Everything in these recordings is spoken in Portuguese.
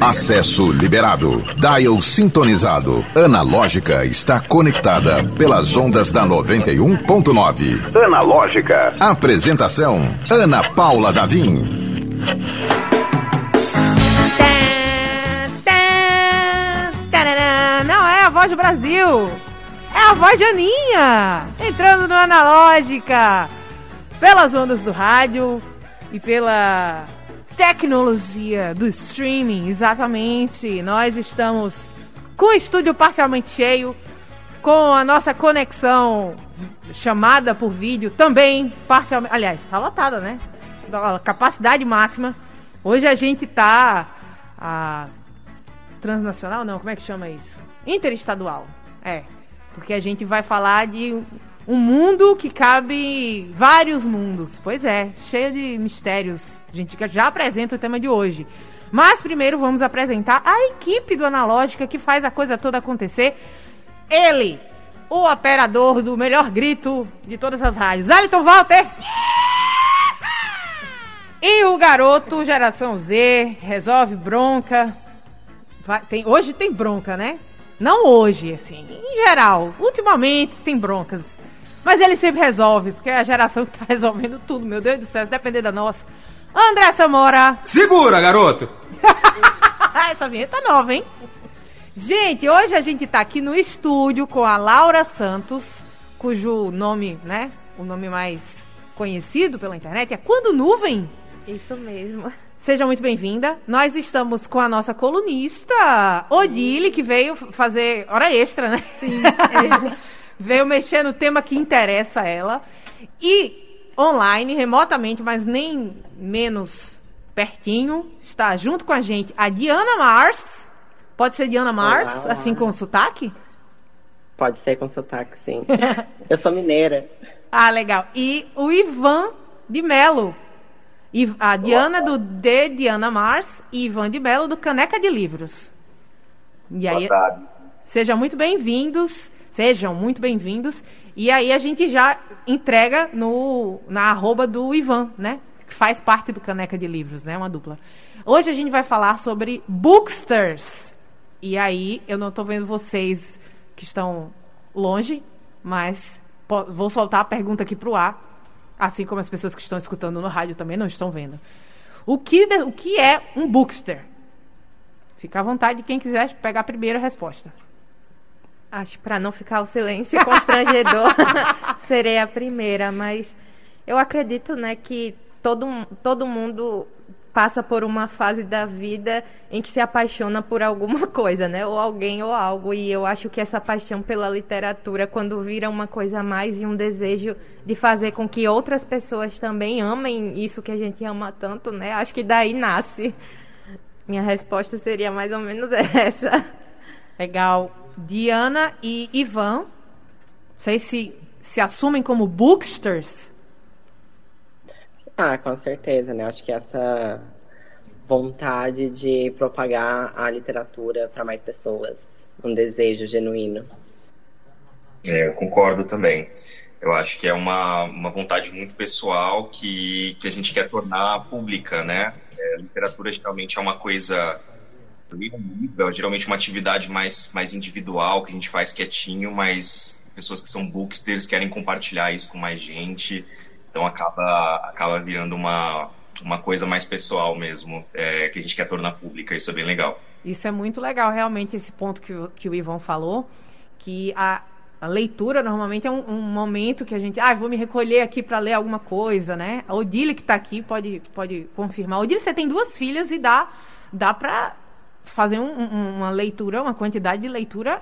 Acesso liberado. Dial sintonizado. Analógica está conectada pelas ondas da 91.9. Analógica. Apresentação: Ana Paula Davim. Não é a voz do Brasil. É a voz de Aninha. Entrando no Analógica. Pelas ondas do rádio e pela tecnologia do streaming, exatamente. Nós estamos com o estúdio parcialmente cheio, com a nossa conexão chamada por vídeo também parcialmente. Aliás, está lotada, né? Capacidade máxima. Hoje a gente tá a transnacional, não, como é que chama isso? Interestadual. É, porque a gente vai falar de um mundo que cabe vários mundos. Pois é, cheio de mistérios. A gente já apresenta o tema de hoje. Mas primeiro vamos apresentar a equipe do Analógica que faz a coisa toda acontecer. Ele, o operador do melhor grito de todas as rádios, Aliton Walter. E o garoto geração Z, resolve bronca. Vai, tem, hoje tem bronca, né? Não hoje, assim, em geral. Ultimamente tem broncas. Mas ele sempre resolve, porque é a geração que tá resolvendo tudo, meu Deus do céu, se depender da nossa. André Samora! Segura, garoto! Essa vinheta é nova, hein? Gente, hoje a gente tá aqui no estúdio com a Laura Santos, cujo nome, né, o nome mais conhecido pela internet é Quando Nuvem. Isso mesmo. Seja muito bem-vinda. Nós estamos com a nossa colunista, Odile, que veio fazer hora extra, né? Sim. É. veio mexer no tema que interessa a ela. E online, remotamente, mas nem menos pertinho, está junto com a gente a Diana Mars. Pode ser Diana Mars, Olá, olá. assim com sotaque? Pode ser com sotaque, sim. Eu sou mineira. Ah, legal. E o Ivan de Melo. A Diana do D Diana Mars e Ivan de Melo do Caneca de Livros. E aí, sejam muito bem-vindos. Sejam muito bem-vindos. E aí a gente já entrega no na arroba do Ivan, né? Que faz parte do Caneca de Livros, né? Uma dupla. Hoje a gente vai falar sobre booksters. E aí eu não tô vendo vocês que estão longe, mas vou soltar a pergunta aqui pro ar, assim como as pessoas que estão escutando no rádio também não estão vendo. O que, o que é um bookster? Fica à vontade quem quiser pegar a primeira resposta. Acho para não ficar o silêncio constrangedor, serei a primeira, mas eu acredito, né, que todo, todo mundo passa por uma fase da vida em que se apaixona por alguma coisa, né, ou alguém ou algo, e eu acho que essa paixão pela literatura, quando vira uma coisa a mais e um desejo de fazer com que outras pessoas também amem isso que a gente ama tanto, né, acho que daí nasce. Minha resposta seria mais ou menos essa. Legal. Diana e Ivan, vocês se, se assumem como booksters? Ah, com certeza, né? Acho que essa vontade de propagar a literatura para mais pessoas, um desejo genuíno. É, eu concordo também. Eu acho que é uma, uma vontade muito pessoal que, que a gente quer tornar pública, né? É, literatura geralmente é uma coisa ler um livro é geralmente uma atividade mais, mais individual que a gente faz quietinho, mas pessoas que são booksters querem compartilhar isso com mais gente, então acaba, acaba virando uma, uma coisa mais pessoal mesmo, é, que a gente quer tornar pública, isso é bem legal. Isso é muito legal, realmente, esse ponto que, o- que o Ivan falou, que a, a leitura normalmente é um, um momento que a gente, ah, vou me recolher aqui para ler alguma coisa, né? A Odile que está aqui pode, pode confirmar. Odile, você tem duas filhas e dá, dá para fazer um- um- uma leitura, uma quantidade de leitura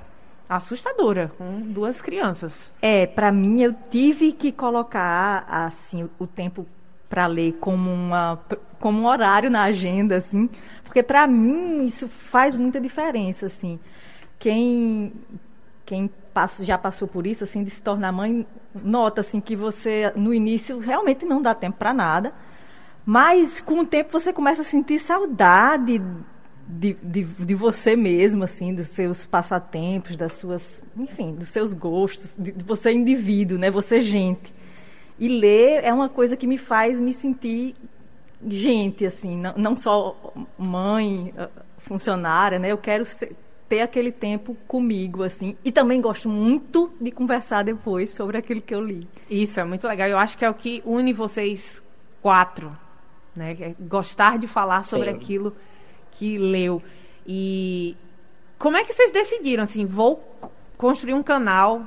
assustadora com duas crianças. É, para mim eu tive que colocar assim o tempo para ler como uma como um horário na agenda assim, porque para mim isso faz muita diferença assim. Quem quem passa- já passou por isso assim de se tornar mãe nota assim que você no início realmente não dá tempo para nada, mas com o tempo você começa a sentir saudade de, de, de você mesmo, assim, dos seus passatempos, das suas, enfim, dos seus gostos, de, de você indivíduo, né? Você gente. E ler é uma coisa que me faz me sentir gente, assim, não, não só mãe, ah, funcionária, né? Eu quero ser, ter aquele tempo comigo, assim. E também gosto muito de conversar depois sobre aquilo que eu li. Isso, é muito legal. Eu acho que é o que une vocês quatro, né? É gostar de falar sobre Sim. aquilo que leu. E como é que vocês decidiram, assim, vou construir um canal,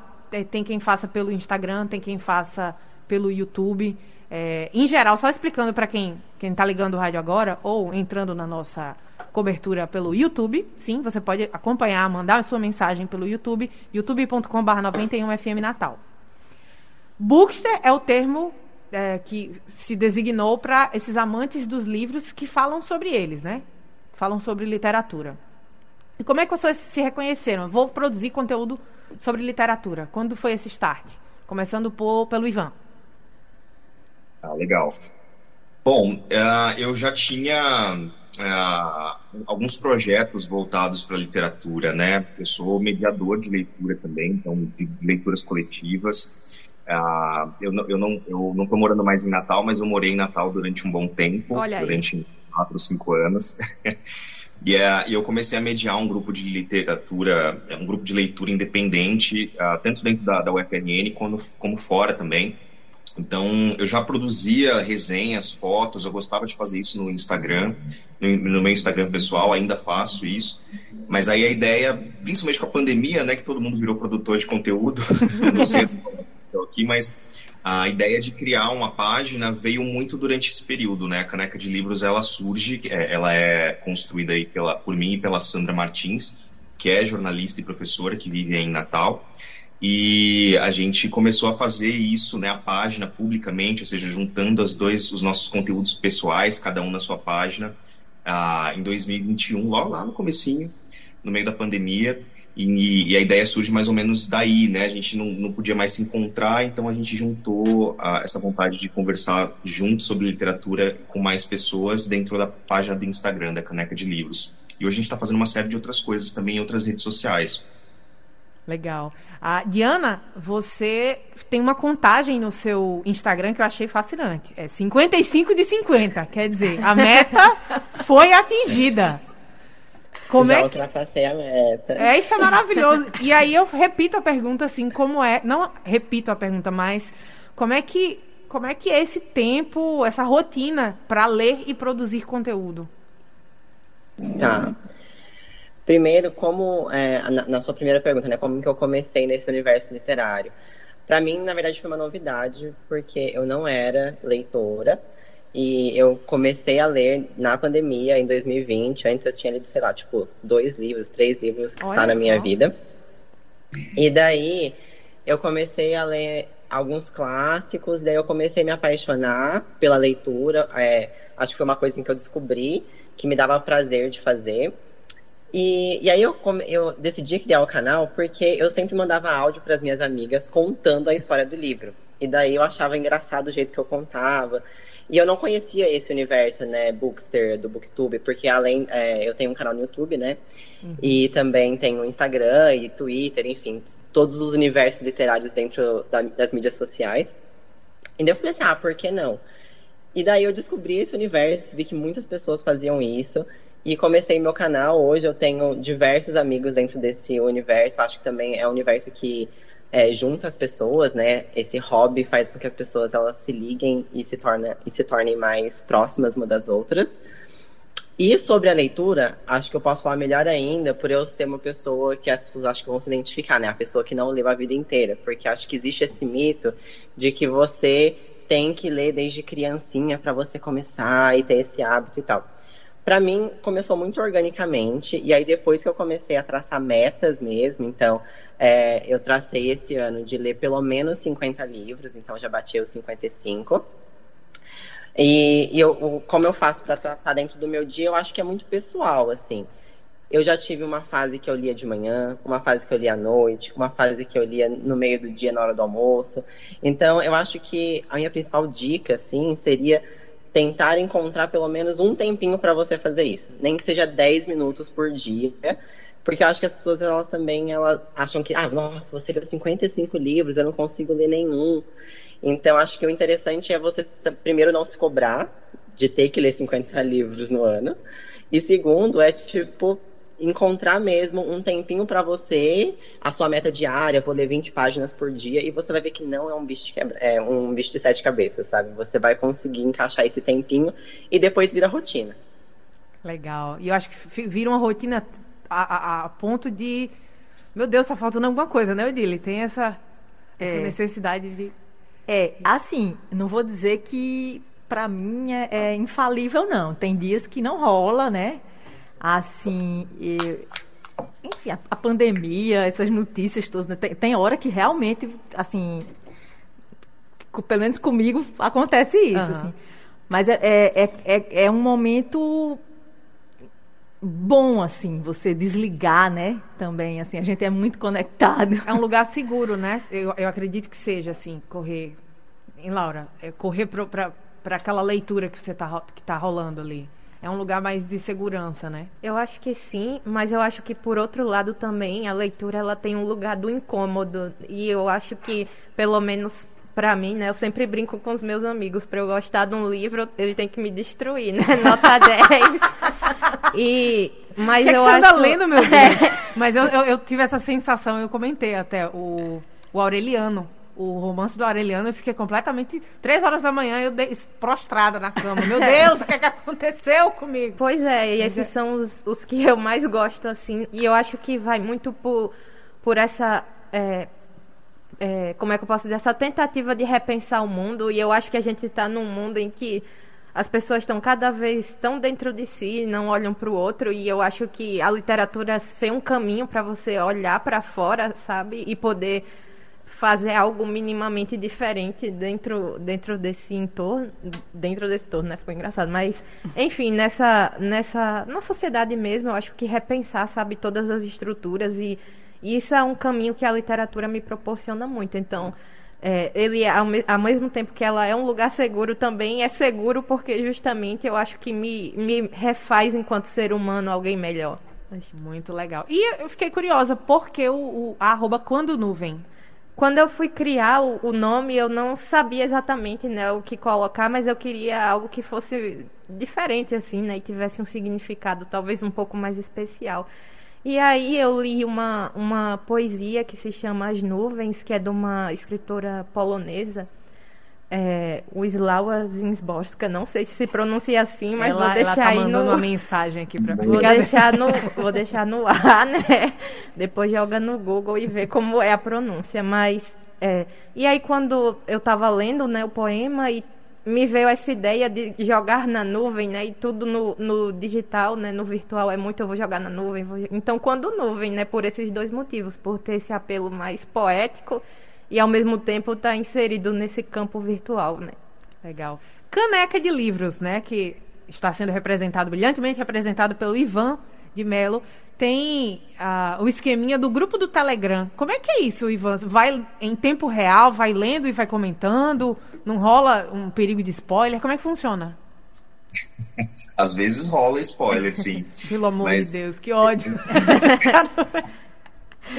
tem quem faça pelo Instagram, tem quem faça pelo YouTube. É, em geral, só explicando para quem quem está ligando o rádio agora ou entrando na nossa cobertura pelo YouTube, sim, você pode acompanhar, mandar sua mensagem pelo YouTube, youtube.com.br 91FM Natal. Bookster é o termo é, que se designou para esses amantes dos livros que falam sobre eles, né? Falam sobre literatura. E como é que vocês se reconheceram? Vou produzir conteúdo sobre literatura. Quando foi esse start? Começando por, pelo Ivan. Ah, legal. Bom, uh, eu já tinha uh, alguns projetos voltados para a literatura, né? Eu sou mediador de leitura também, então de leituras coletivas. Uh, eu, não, eu não eu não estou morando mais em Natal, mas eu morei em Natal durante um bom tempo, durante quatro ou cinco anos. e, uh, eu comecei a mediar um grupo de literatura, um grupo de leitura independente, uh, tanto dentro da, da UFRN como, como fora também. Então, eu já produzia resenhas, fotos, eu gostava de fazer isso no Instagram, no, no, meu Instagram pessoal, ainda faço isso. Mas aí a ideia, principalmente com a pandemia, né, que todo mundo virou produtor de conteúdo, não sei aqui, mas a ideia de criar uma página veio muito durante esse período, né? A Caneca de Livros, ela surge, é, ela é construída aí pela, por mim e pela Sandra Martins, que é jornalista e professora que vive em Natal. E a gente começou a fazer isso, né, a página publicamente, ou seja, juntando as dois, os nossos conteúdos pessoais, cada um na sua página, ah, em 2021, logo lá no comecinho, no meio da pandemia. E, e, a ideia surge mais ou menos daí, né? A gente não, não podia mais se encontrar, então a gente juntou ah, essa vontade de conversar junto sobre literatura com mais pessoas dentro da página do Instagram, da Caneca de Livros. E hoje a gente está fazendo uma série de outras coisas também em outras redes sociais. Legal. A Diana, você tem uma contagem no seu Instagram que eu achei fascinante. É 55 de 50. Quer dizer, a meta foi atingida. Como Já é ultrapassei a meta. É, isso é maravilhoso. E aí eu repito a pergunta assim, como é. Não repito a pergunta, mas como é que. Como é que é esse tempo, essa rotina para ler e produzir conteúdo? Tá. Primeiro, como é, na, na, sua primeira pergunta, né, como que eu comecei nesse universo literário? Para mim, na verdade, foi uma novidade, porque eu não era leitora e eu comecei a ler na pandemia em 2020. Antes eu tinha lido, sei lá, tipo, dois livros, três livros que estão na minha vida. E daí eu comecei a ler alguns clássicos, daí eu comecei a me apaixonar pela leitura. É, acho que foi uma coisa que eu descobri que me dava prazer de fazer. E, e aí eu, eu decidi criar o canal porque eu sempre mandava áudio para as minhas amigas contando a história do livro. E daí eu achava engraçado o jeito que eu contava. E eu não conhecia esse universo, né, Bookster, do Booktube, porque além, é, eu tenho um canal no YouTube, né, uhum. e também tenho Instagram e Twitter, enfim, todos os universos literários dentro da, das mídias sociais. E daí eu falei assim, ah, por que não? E daí eu descobri esse universo, vi que muitas pessoas faziam isso, e comecei meu canal. Hoje eu tenho diversos amigos dentro desse universo. Acho que também é um universo que é, junta as pessoas, né? Esse hobby faz com que as pessoas elas se liguem e se, torna, e se tornem mais próximas uma das outras. E sobre a leitura, acho que eu posso falar melhor ainda por eu ser uma pessoa que as pessoas acham que vão se identificar, né? A pessoa que não leu a vida inteira. Porque acho que existe esse mito de que você tem que ler desde criancinha para você começar e ter esse hábito e tal para mim começou muito organicamente e aí depois que eu comecei a traçar metas mesmo, então é, eu tracei esse ano de ler pelo menos 50 livros, então já bati os 55. E, e eu, como eu faço para traçar dentro do meu dia, eu acho que é muito pessoal, assim. Eu já tive uma fase que eu lia de manhã, uma fase que eu lia à noite, uma fase que eu lia no meio do dia, na hora do almoço. Então, eu acho que a minha principal dica, assim, seria tentar encontrar pelo menos um tempinho para você fazer isso, nem que seja 10 minutos por dia, porque eu acho que as pessoas elas também elas acham que, ah, nossa, você leu 55 livros, eu não consigo ler nenhum. Então acho que o interessante é você primeiro não se cobrar de ter que ler 50 livros no ano. E segundo, é tipo encontrar mesmo um tempinho para você, a sua meta diária, vou ler 20 páginas por dia, e você vai ver que não é um bicho de, quebra, é um bicho de sete cabeças, sabe? Você vai conseguir encaixar esse tempinho e depois vira rotina. Legal. E eu acho que vira uma rotina a, a, a ponto de. Meu Deus, tá faltando alguma coisa, né, Odile? Tem essa, essa é. necessidade de. É, assim, não vou dizer que para mim é, é, infalível, não. Tem dias que não rola, né? Assim, eu, enfim, a, a, pandemia, essas notícias todas, né? tem, tem hora que realmente, assim, pelo menos comigo acontece isso, uhum. assim. Mas é, é, é, é um momento bom, assim, você desligar, né? Também, assim, a gente é muito conectado. É um lugar seguro, né? Eu, eu acredito que seja, assim, correr. Em Laura, é correr para aquela leitura que você tá, que tá rolando ali. É um lugar mais de segurança, né? Eu acho que sim, mas eu acho que por outro lado também a leitura ela tem um lugar do incômodo e eu acho que pelo menos para mim, né? Eu sempre brinco com os meus amigos, para eu gostar de um livro, ele tem que me destruir, né? Nota 10. e mas que eu que acho você anda lendo, meu Deus. mas eu, eu, eu, tive essa sensação, eu comentei até o, o Aureliano, o romance do Aureliano, eu fiquei completamente três horas da manhã eu dei, prostrada na cama. Meu Deus, o que, é que aconteceu comigo? Pois é, e esses é. são os, os que eu mais gosto assim, e eu acho que vai muito por por essa é, é, como é que eu posso dizer, essa tentativa de repensar o mundo, e eu acho que a gente está num mundo em que as pessoas estão cada vez tão dentro de si, não olham para o outro, e eu acho que a literatura ser um caminho para você olhar para fora, sabe, e poder fazer algo minimamente diferente dentro dentro desse entorno, dentro desse entorno, né? Ficou engraçado, mas enfim, nessa nessa na sociedade mesmo, eu acho que repensar, sabe, todas as estruturas e e isso é um caminho que a literatura me proporciona muito. Então, é, ele, ao, me ao, mesmo tempo que ela é um lugar seguro, também é seguro porque justamente eu acho que me, me refaz enquanto ser humano alguém melhor. Muito legal. E eu fiquei curiosa, por que o, o arroba quando nuvem? Quando eu fui criar o, o, nome, eu não sabia exatamente né, o que colocar, mas eu queria algo que fosse diferente, assim, né? E tivesse um significado talvez um pouco mais especial. E aí eu li uma, uma poesia que se chama As Nuvens, que é de uma escritora polonesa, é, Wisława Zinsborska, não sei se se pronuncia assim, mas ela, vou deixar ela tá aí no... uma mensagem aqui para vou deixar no vou deixar no ar, né? Depois joga no Google e vê como é a pronúncia, mas é, e aí quando eu estava lendo, né, o poema e me veio essa ideia de jogar na nuvem, né? E tudo no, no digital, né? No virtual é muito, eu vou jogar na nuvem. Vou... Então, quando nuvem, né? Por esses dois motivos, por ter esse apelo mais poético e ao mesmo tempo estar tá inserido nesse campo virtual, né? Legal. Caneca de livros, né? Que está sendo representado, brilhantemente representado pelo Ivan de Melo. Tem uh, o esqueminha do grupo do Telegram. Como é que é isso, Ivan? Vai em tempo real, vai lendo e vai comentando? Não rola um perigo de spoiler? Como é que funciona? Às vezes rola spoiler, sim. Pelo amor Mas... de Deus, que ódio.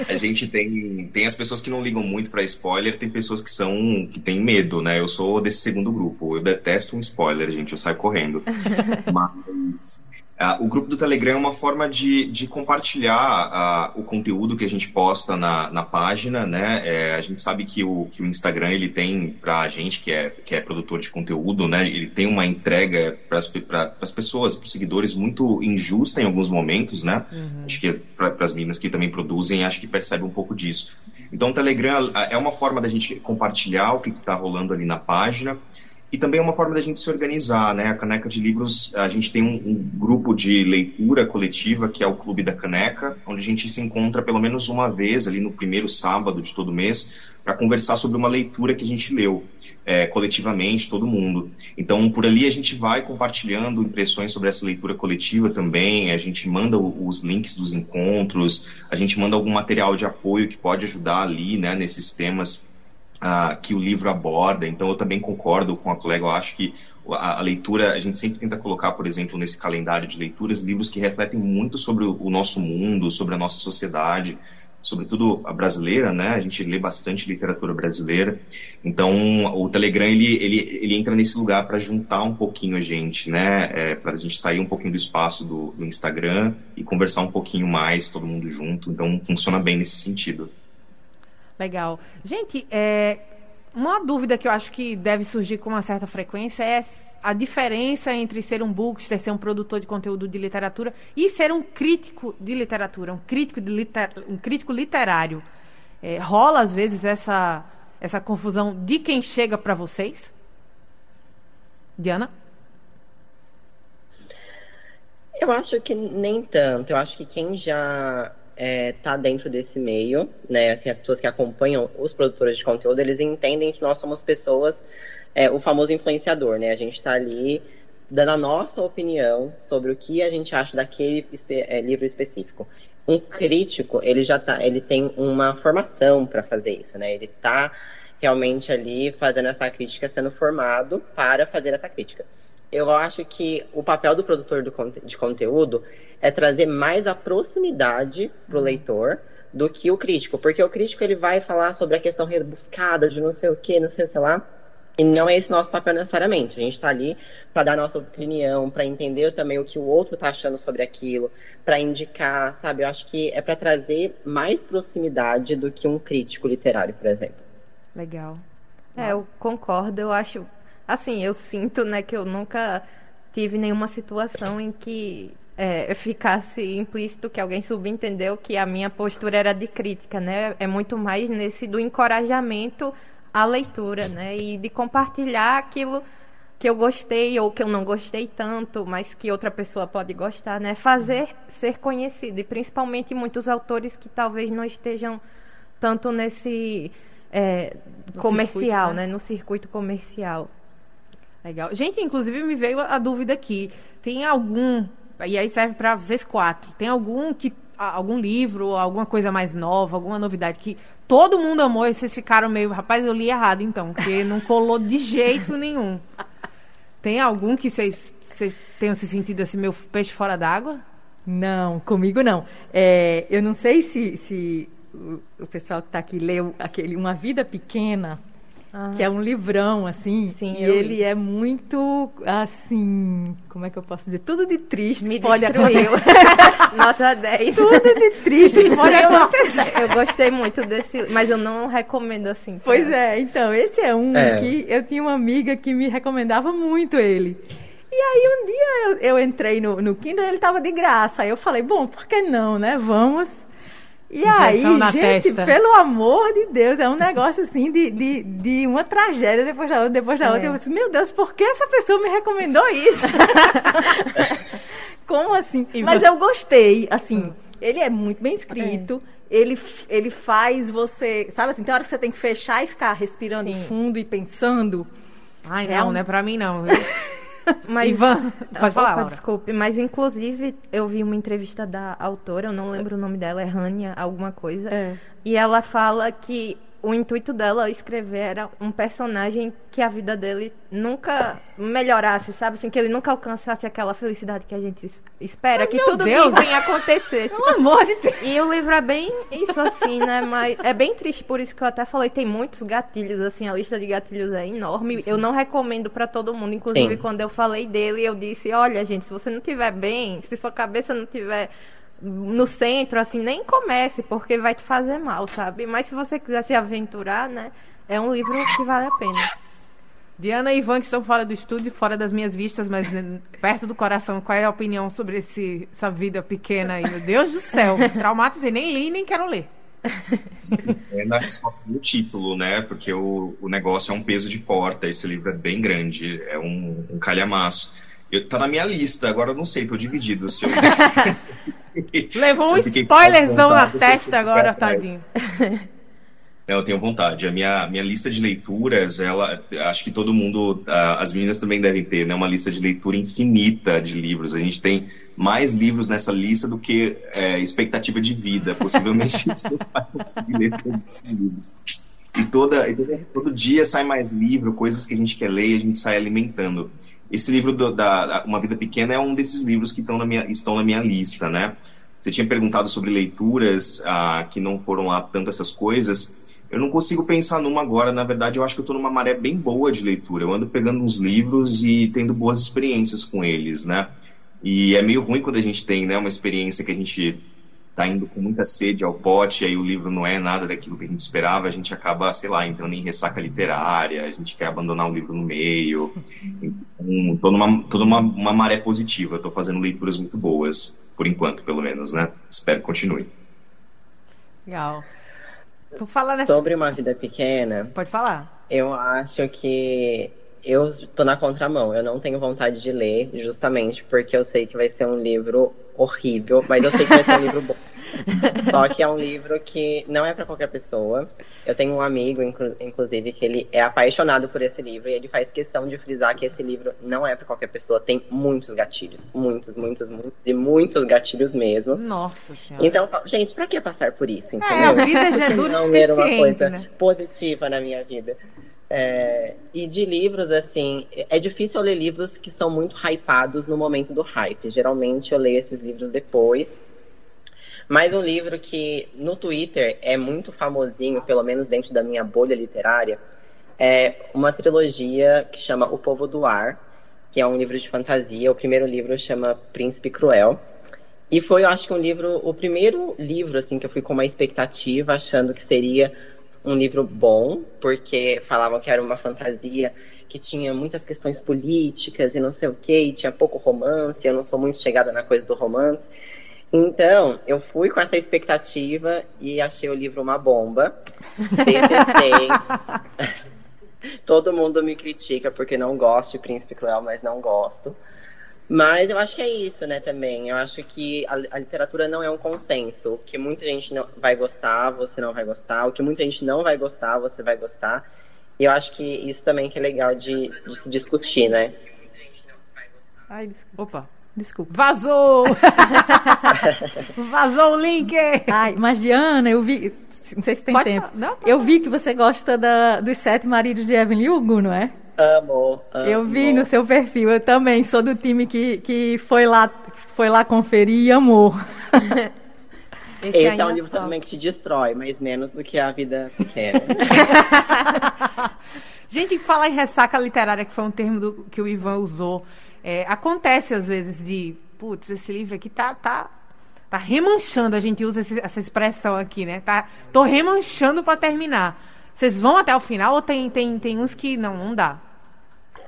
A gente tem, tem as pessoas que não ligam muito para spoiler, tem pessoas que são que têm medo, né? Eu sou desse segundo grupo. Eu detesto um spoiler, gente, eu saio correndo. Mas Uh, o grupo do Telegram é uma forma de, de compartilhar uh, o conteúdo que a gente posta na, na página, né? É, a gente sabe que o, que o Instagram ele tem para a gente que é, que é produtor de conteúdo, né? Ele tem uma entrega para as pessoas, para os seguidores muito injusta em alguns momentos, né? Uhum. Acho que para as meninas que também produzem, acho que percebe um pouco disso. Então, o Telegram é uma forma da gente compartilhar o que está rolando ali na página e também é uma forma da gente se organizar, né? A Caneca de Livros, a gente tem um, um, grupo de leitura coletiva, que é o Clube da Caneca, onde a gente se encontra pelo menos uma vez, ali no primeiro sábado de todo mês, para conversar sobre uma leitura que a gente leu, é, coletivamente, todo mundo. Então, por ali a gente vai compartilhando impressões sobre essa leitura coletiva também, a gente manda os links dos encontros, a gente manda algum material de apoio que pode ajudar ali, né, nesses temas uh, que o livro aborda. Então, eu também concordo com a colega. Eu acho que a, a, leitura, a gente sempre tenta colocar, por exemplo, nesse calendário de leituras, livros que refletem muito sobre o, o nosso mundo, sobre a nossa sociedade. sobretudo a brasileira, né? A gente lê bastante literatura brasileira. Então, o Telegram ele, ele, ele entra nesse lugar para juntar um pouquinho a gente, né? É, para a gente sair um pouquinho do espaço do, do, Instagram e conversar um pouquinho mais, todo mundo junto. Então, funciona bem nesse sentido. Legal. Gente, é, uma dúvida que eu acho que deve surgir com uma certa frequência é a diferença entre ser um bookster, ser um produtor de conteúdo de literatura e ser um crítico de literatura, um crítico, de liter, um crítico literário. É, rola às vezes essa, essa confusão de quem chega para vocês? Diana? Eu acho que nem tanto. Eu acho que quem já é, dentro desse meio, né? Assim, as pessoas que acompanham os produtores de conteúdo, eles entendem que nós somos pessoas é, o famoso influenciador, né? A gente está ali dando a nossa opinião sobre o que a gente acha daquele é, livro específico. Um crítico, ele já tá, ele tem uma formação para fazer isso, né? Ele está realmente ali fazendo essa crítica, sendo formado para fazer essa crítica. Eu acho que o papel do produtor do, de conteúdo é trazer mais a proximidade para o leitor do que o crítico, porque o crítico ele vai falar sobre a questão rebuscada de não sei o que, não sei o que lá, e não é esse nosso papel necessariamente. A gente está ali para dar nossa opinião, para entender também o que o outro está achando sobre aquilo, para indicar, sabe? Eu acho que é para trazer mais proximidade do que um crítico literário, por exemplo. Legal. É, eu concordo. Eu acho, assim, eu sinto, né, que eu nunca tive nenhuma situação em que é, ficasse implícito que alguém subentendeu que a minha postura era de crítica, né? É muito mais nesse do encorajamento a leitura, né? E de compartilhar aquilo que eu gostei ou que eu não gostei tanto, mas que outra pessoa pode gostar, né? Fazer ser conhecido e principalmente muitos autores que talvez não estejam tanto nesse é, comercial, circuito, né? né? No circuito comercial. Legal. Gente, inclusive me veio a dúvida aqui. Tem algum e aí serve para vocês quatro. Tem algum que algum livro, alguma coisa mais nova, alguma novidade que todo mundo amou e vocês ficaram meio, rapaz, eu li errado então, porque não colou de jeito nenhum. Tem algum que vocês, vocês tenham se sentido assim, meu peixe fora d'água? Não, comigo não. É, eu não sei se, se o, o pessoal que está aqui leu aquele Uma Vida Pequena, ah. que é um livrão, assim. Sim, e ele li. é muito, assim, como é que eu posso dizer? Tudo de triste Me pode destruiu. Nota 10. Tudo de triste pode acontecer. Eu gostei muito desse, mas eu não recomendo assim. Pois é, então, esse é um é. que eu tinha uma amiga que me recomendava muito ele. E aí um dia eu, eu entrei no, no Kindle e ele estava de graça. Aí eu falei, bom, por que não, né? Vamos. E aí, gente, testa. pelo amor de Deus, é um negócio assim de, de, de uma tragédia depois da outra, depois da é. outra. Eu disse, meu Deus, por que essa pessoa me recomendou isso? Como assim? E Mas você... eu gostei, assim, hum. ele é muito bem escrito. É. Ele, ele faz você. Sabe assim, tem hora que você tem que fechar e ficar respirando Sim. fundo e pensando. Ai, não, é um... não é pra mim, não. Mas, Ivan, pode falar. Desculpe, mas inclusive eu vi uma entrevista da autora, eu não lembro o nome dela, é Rania, alguma coisa. É. E ela fala que o intuito dela escrever era um personagem que a vida dele nunca melhorasse, sabe? Assim, que ele nunca alcançasse aquela felicidade que a gente espera, Mas, que tudo Deus. bem acontecesse. Pelo amor de Deus. E o livro é bem isso, assim, né? Mas é bem triste, por isso que eu até falei, tem muitos gatilhos, assim, a lista de gatilhos é enorme. Sim. Eu não recomendo para todo mundo, inclusive Sim. quando eu falei dele, eu disse, olha, gente, se você não tiver bem, se sua cabeça não tiver no centro, assim, nem comece, porque vai te fazer mal, sabe? Mas se você quiser se aventurar, né? É um livro que vale a pena. Diana e Ivan, que estão fora do estúdio, fora das minhas vistas, mas perto do coração, qual é a opinião sobre esse, essa vida pequena aí? Meu Deus do céu, traumatizei, nem li, nem quero ler. É só o título, né? Porque o, o negócio é um peso de porta, esse livro é bem grande, é um, um calhamaço. Eu, tá na minha lista, agora eu não sei, tô dividido. Se eu... Levou um spoilerzão na testa agora, tadinho. Não, eu tenho vontade. A minha, minha lista de leituras, ela, acho que todo mundo, as meninas também devem ter, né? Uma lista de leitura infinita de livros. A gente tem mais livros nessa lista do que é, expectativa de vida. Possivelmente a gente não vai conseguir ler todos esses livros. E, toda, todo, todo dia sai mais livro, coisas que a gente quer ler e a gente sai alimentando. Esse livro do, da Uma Vida Pequena é um desses livros que estão na minha, estão na minha lista, né? Você tinha perguntado sobre leituras ah, que não foram lá tanto essas coisas. Eu não consigo pensar numa agora. Na verdade, eu acho que eu estou numa maré bem boa de leitura. Eu ando pegando uns livros e tendo boas experiências com eles, né? E é meio ruim quando a gente tem né, uma experiência que a gente está indo com muita sede ao pote, e aí o livro não é nada daquilo que a gente esperava, a gente acaba, sei lá, entrando em ressaca literária, a gente quer abandonar o livro no meio. Então, tô numa, tô numa uma maré positiva, estou fazendo leituras muito boas, por enquanto, pelo menos, né? Espero que continue. Legal. Vou falar nessa... Sobre uma vida pequena. Pode falar. Eu acho que eu tô na contramão. Eu não tenho vontade de ler, justamente porque eu sei que vai ser um livro horrível, mas eu sei que vai ser um livro bom. Só que é um livro que não é para qualquer pessoa. Eu tenho um amigo, inclusive, que ele é apaixonado por esse livro e ele faz questão de frisar que esse livro não é para qualquer pessoa. Tem muitos gatilhos, muitos, muitos, muitos e muitos gatilhos mesmo. Nossa senhora. Então, gente, para que passar por isso? Entendeu? É, a vida já é dura não era uma coisa né? positiva na minha vida. É, e de livros, assim, é difícil eu ler livros que são muito hypados no momento do hype. Geralmente eu leio esses livros depois. Mas um livro que no Twitter é muito famosinho, pelo menos dentro da minha bolha literária, é uma trilogia que chama O Povo do Ar, que é um livro de fantasia. O primeiro livro chama Príncipe Cruel. E foi, eu acho que um livro, o primeiro livro assim que eu fui com uma expectativa, achando que seria um livro bom, porque falavam que era uma fantasia que tinha muitas questões políticas e não sei o que, tinha pouco romance, eu não sou muito chegada na coisa do romance. Então, eu fui com essa expectativa e achei o livro uma bomba. Detestei. Todo mundo me critica porque não gosto de Príncipe Cruel, mas não gosto. Mas eu acho que é isso, né, também. Eu acho que a, a, literatura não é um consenso. O que muita gente não vai gostar, você não vai gostar. O que muita gente não vai gostar, você vai gostar. E eu acho que isso também que é legal de, de se discutir, né? Ai, desculpa. Opa, desculpa. Vazou! Vazou o link! Ai, mas Diana, eu vi... Não sei se tem Pode tempo. Não, eu vi que você gosta da, dos Sete Maridos de Evelyn Hugo, não é? Amo, amo. Eu vi no seu perfil, eu também sou do time que, que foi, lá, foi lá conferir e amou. Esse, Esse é um livro também que te destrói, mas menos do que a vida pequena. Gente, falar em ressaca literária, que foi um termo do, que o Ivan usou, é, acontece às vezes de, putz, esse livro aqui tá, tá, tá remanchando, a gente usa esse, essa expressão aqui, né? Tá, tô remanchando para terminar. Vocês vão até o final ou tem, tem, tem uns que não, não dá?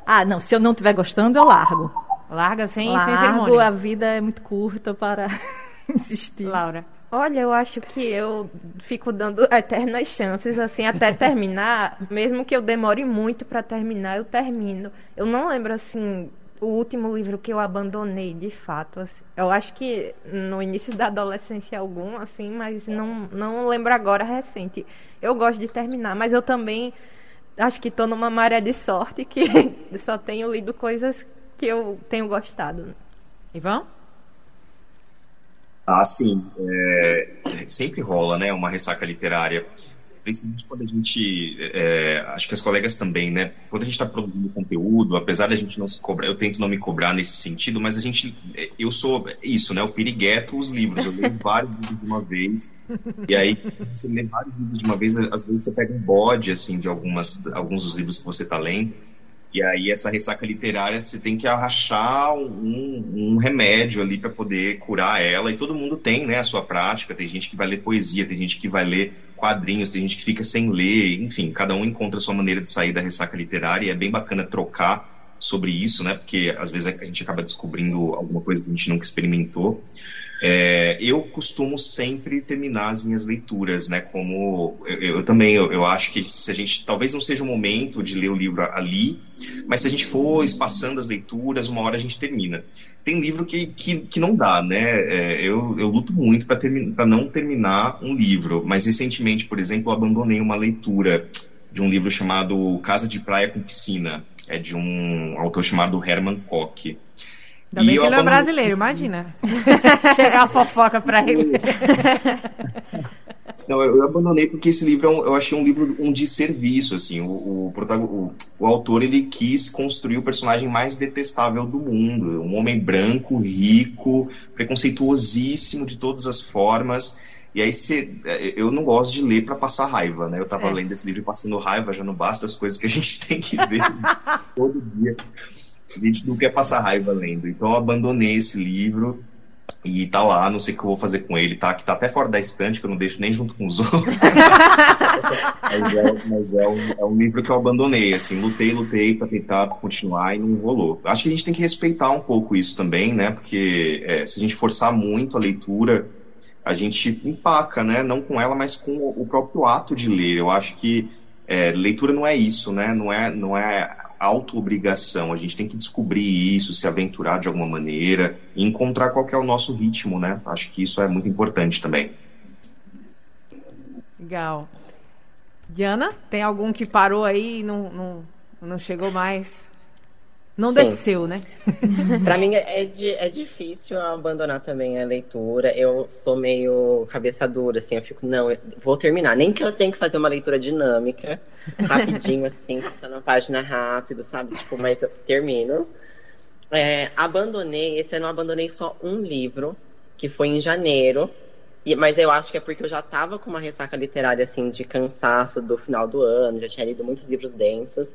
Ah, não, se eu não estiver gostando, eu largo. Larga sem, largo, sem cerimônia. a vida é muito curta para insistir. Laura. Olha, eu acho que eu fico dando eternas chances, assim, até terminar. mesmo que eu demore muito para terminar, eu termino. Eu não lembro, assim, o último livro que eu abandonei, de fato. Assim. Eu acho que no início da adolescência algum, assim, mas não, não lembro agora, recente. Eu gosto de terminar, mas eu também acho que estou numa maré de sorte que só tenho lido coisas que eu tenho gostado. Ivan? Ah, sim. É, sempre rola, né? Uma ressaca literária. Principalmente quando a gente. É, acho que as colegas também, né? Quando a gente está produzindo conteúdo, apesar da gente não se cobrar, eu tento não me cobrar nesse sentido, mas a gente. Eu sou isso, né? O pirigueto, os livros. Eu leio vários livros de uma vez. E aí, você lê vários livros de uma vez, às vezes você pega um bode, assim, de algumas, alguns dos livros que você está lendo. E aí essa ressaca literária você tem que achar um, um remédio ali para poder curar ela. E todo mundo tem, né, a sua prática. Tem gente que vai ler poesia, tem gente que vai ler quadrinhos, tem gente que fica sem ler. Enfim, cada um encontra a sua maneira de sair da ressaca literária. E é bem bacana trocar sobre isso, né? Porque às vezes a gente acaba descobrindo alguma coisa que a gente nunca experimentou. É, eu costumo sempre terminar as minhas leituras, né? Como eu, eu também, eu, eu, acho que se a gente talvez não seja o momento de ler o livro ali, mas se a gente for espaçando as leituras, uma hora a gente termina. Tem livro que, que, que não dá, né? É, eu, eu luto muito para não terminar um livro, mas recentemente, por exemplo, eu abandonei uma leitura de um livro chamado Casa de Praia com Piscina, é de um autor chamado Herman Koch. Ainda bem que ele é brasileiro, imagina. Chegar a fofoca pra ele. Não, eu abandonei porque esse livro é um, eu achei um livro um desserviço, assim. O, o, o, o, autor ele quis construir o personagem mais detestável do mundo, um homem branco, rico, preconceituosíssimo de todas as formas. E aí cê, eu não gosto de ler para passar raiva, né? Eu tava é. lendo esse livro passando raiva, já não basta as coisas que a gente tem que ver todo dia. A gente não quer passar raiva lendo. Então eu abandonei esse livro e tá lá, não sei o que eu vou fazer com ele, tá? Que tá até fora da estante, que eu não deixo nem junto com os outros. mas é, mas é, um, é um livro que eu abandonei, assim, lutei, lutei para tentar continuar e não rolou. Acho que a gente tem que respeitar um pouco isso também, né? Porque é, se a gente forçar muito a leitura, a gente empaca, né? Não com ela, mas com o próprio ato de ler. Eu acho que é, leitura não é isso, né? Não é, não é auto-obrigação. A gente tem que descobrir isso, se aventurar de alguma maneira e encontrar qual é o nosso ritmo, né? Acho que isso é muito importante também. Legal. Diana, tem algum que parou aí e não, não, não chegou mais? Não Sim. desceu, né? para mim é, é difícil abandonar também a leitura. Eu sou meio cabeça dura, assim. Eu fico, não, eu vou terminar. Nem que eu tenha que fazer uma leitura dinâmica, rapidinho, assim, passando a página rápido, sabe? Tipo, mas eu termino. É, abandonei, esse ano eu abandonei só um livro, que foi em janeiro. E, mas eu acho que é porque eu já tava com uma ressaca literária, assim, de cansaço do final do ano, já tinha lido muitos livros densos.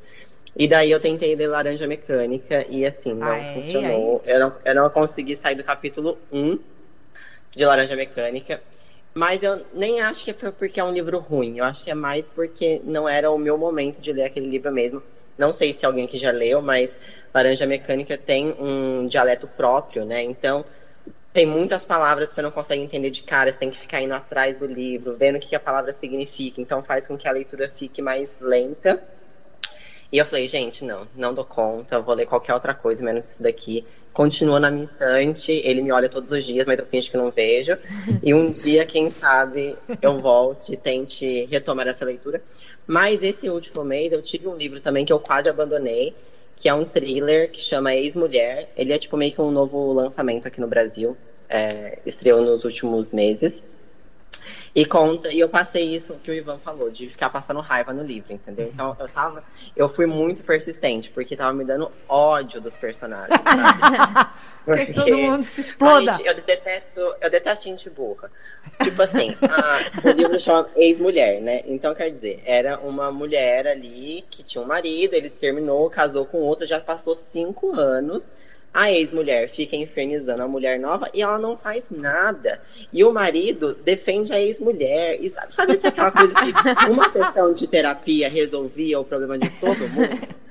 E daí eu tentei ler Laranja Mecânica e assim, não ai, funcionou. Ai. Eu, não, eu não consegui sair do capítulo 1 de Laranja Mecânica. Mas eu nem acho que foi porque é um livro ruim. Eu acho que é mais porque não era o meu momento de ler aquele livro mesmo. Não sei se alguém que já leu, mas Laranja Mecânica tem um dialeto próprio, né? Então, tem muitas palavras que você não consegue entender de cara, você tem que ficar indo atrás do livro, vendo o que a palavra significa. Então, faz com que a leitura fique mais lenta e eu falei, gente, não, não dou conta, vou ler qualquer outra coisa, menos isso daqui. Continua na minha estante, ele me olha todos os dias, mas eu finge que não vejo. E um dia, quem sabe, eu volte e tente retomar essa leitura. Mas esse último mês eu tive um livro também que eu quase abandonei, que é um thriller que chama Ex-Mulher. Ele é tipo meio que um novo lançamento aqui no Brasil. É, estreou nos últimos meses. E conta, e eu passei isso que o Ivan falou, de ficar passando raiva no livro, entendeu? Então eu tava. Eu fui muito persistente, porque tava me dando ódio dos personagens. Porque, todo mundo se exploda. Gente, eu detesto, eu detesto gente burra. Tipo assim, a, o livro chama Ex-Mulher, né? Então, quer dizer, era uma mulher ali que tinha um marido, ele terminou, casou com outra, já passou cinco anos a ex-mulher fica infernizando a mulher nova e ela não faz nada. E o marido defende a ex-mulher. E sabe, sabe se aquela coisa que uma sessão de terapia resolvia o problema de todo mundo?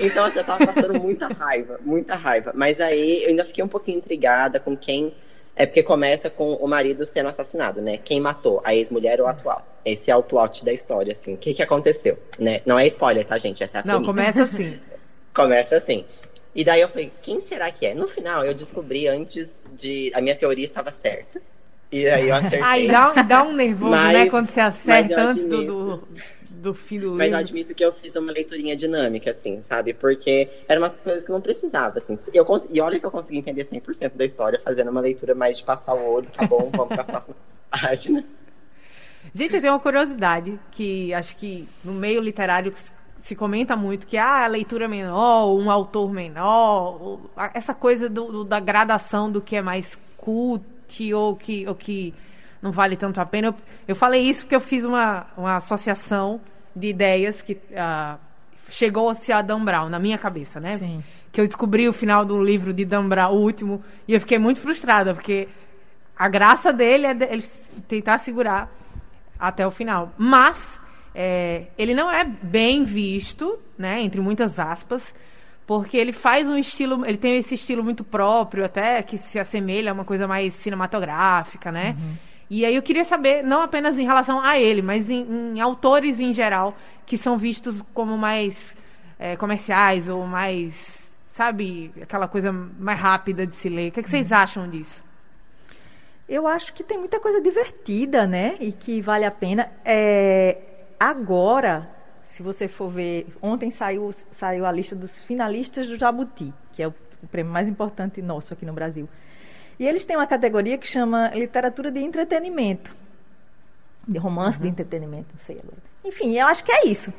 Então, assim, eu tava passando muita raiva, muita raiva. Mas aí eu ainda fiquei um pouquinho intrigada com quem. É porque começa com o marido sendo assassinado, né? Quem matou, a ex-mulher ou a atual? Esse é o plot da história, assim. O que que aconteceu, né? Não é spoiler, tá, gente? Essa é a Não, começa assim. começa assim. E daí eu falei, quem será que é? No final, eu descobri antes de. A minha teoria estava certa. E aí eu acertei. Aí dá, dá um nervoso, né, mas, né? Quando você acerta antes do, do, do fim do Mas eu admito que eu fiz uma leiturinha dinâmica, assim, sabe? Porque eram umas coisas que não precisava, assim. Eu cons... E olha que eu consegui entender 100% da história fazendo uma leitura mais de passar o olho, tá bom, vamos pra próxima página. Gente, eu tenho uma curiosidade que acho que no meio literário se comenta muito que ah, a leitura menor, um autor menor, essa coisa do, do, da gradação do que é mais cult ou que, ou que não vale tanto a pena. Eu, eu falei isso porque eu fiz uma, uma associação de ideias que uh, chegou-se a Dan Brown na minha cabeça, né? Sim. Que eu descobri o final do livro de Dan Brown, o último, e eu fiquei muito frustrada, porque a graça dele é de, ele tentar segurar até o final. Mas é, ele não é bem visto, né, entre muitas aspas, porque ele faz um estilo, ele tem esse estilo muito próprio, até que se assemelha a uma coisa mais cinematográfica, né? Uhum. E aí eu queria saber, não apenas em relação a ele, mas em, em autores em geral, que são vistos como mais é, comerciais ou mais, sabe, aquela coisa mais rápida de se ler. O que, é que vocês uhum. acham disso? Eu acho que tem muita coisa divertida, né? E que vale a pena. É, Agora, se você for ver, ontem saiu, saiu a lista dos finalistas do Jabuti, que é o, o prêmio mais importante nosso aqui no Brasil. E eles têm uma categoria que chama literatura de entretenimento. de romance, uhum. de entretenimento, não sei agora. Enfim, eu acho que é isso.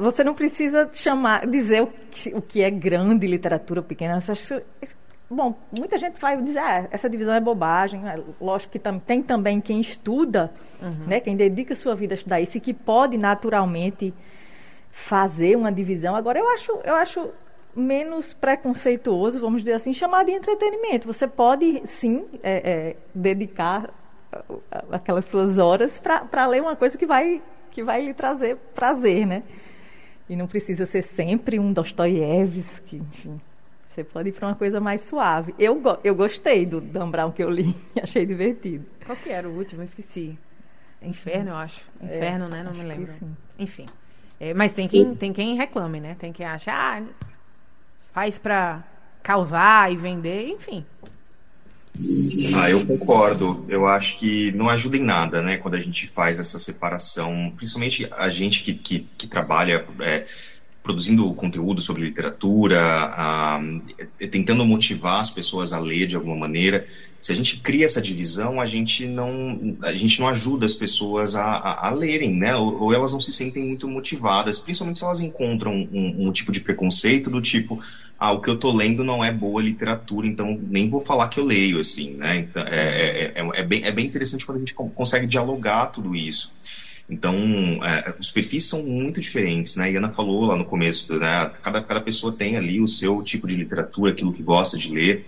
Você não precisa chamar, dizer o que, o que é grande literatura pequena. Bom, muita gente vai dizer, ah, essa divisão é bobagem. É, lógico que tam, tem também quem estuda, uhum. né, quem dedica sua vida a estudar isso e que pode naturalmente fazer uma divisão. Agora, eu acho, eu acho menos preconceituoso, vamos dizer assim, chamar de entretenimento. Você pode, sim, é, é, dedicar aquelas suas horas para ler uma coisa que vai, que vai lhe trazer prazer, né? E não precisa ser sempre um Dostoiévski, enfim. Você pode ir para uma coisa mais suave. Eu, eu gostei do Dan Brown que eu li, achei divertido. Qual que era o último? Eu esqueci. Inferno, eu acho. É, Inferno, é, né? Não me lembro. Enfim. É, mas tem quem, tem quem reclame, né? Tem quem acha, ah, faz para causar e vender, enfim. Ah, eu concordo. Eu acho que não ajuda em nada, né, quando a gente faz essa separação, principalmente a gente que, que, que trabalha é, produzindo conteúdo sobre literatura, ah, tentando motivar as pessoas a ler de alguma maneira. Se a gente cria essa divisão, a gente não, a gente não ajuda as pessoas a, a, a lerem, né? Ou, ou, elas não se sentem muito motivadas, principalmente se elas encontram um, um, tipo de preconceito do tipo, ah, o que eu estou lendo não é boa literatura, então nem vou falar que eu leio, assim, né? Então, é, é, é, é bem, é bem interessante quando a gente consegue dialogar tudo isso. Então, é, os perfis são muito diferentes, né? E Ana falou lá no começo, né? Cada, cada pessoa tem ali o seu tipo de literatura, aquilo que gosta de ler.